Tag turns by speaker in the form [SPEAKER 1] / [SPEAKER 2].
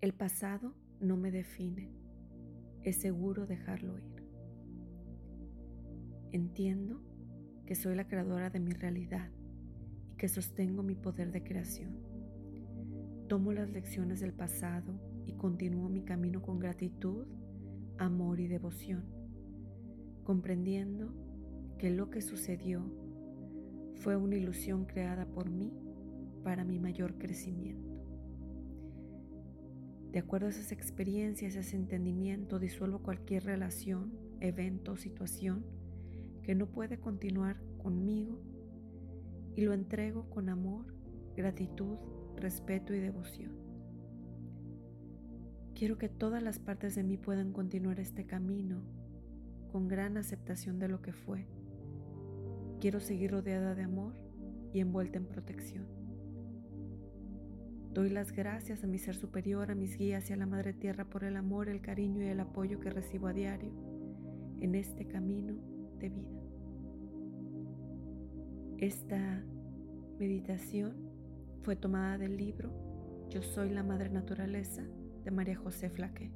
[SPEAKER 1] El pasado no me define. Es seguro dejarlo ir. Entiendo que soy la creadora de mi realidad y que sostengo mi poder de creación. Tomo las lecciones del pasado y continúo mi camino con gratitud, amor y devoción, comprendiendo que lo que sucedió fue una ilusión creada por mí para mi mayor crecimiento. De acuerdo a esas experiencias, ese entendimiento, disuelvo cualquier relación, evento situación que no puede continuar conmigo y lo entrego con amor, gratitud, respeto y devoción. Quiero que todas las partes de mí puedan continuar este camino con gran aceptación de lo que fue. Quiero seguir rodeada de amor y envuelta en protección. Doy las gracias a mi ser superior, a mis guías y a la Madre Tierra por el amor, el cariño y el apoyo que recibo a diario en este camino de vida. Esta meditación fue tomada del libro Yo soy la Madre Naturaleza de María José Flaque.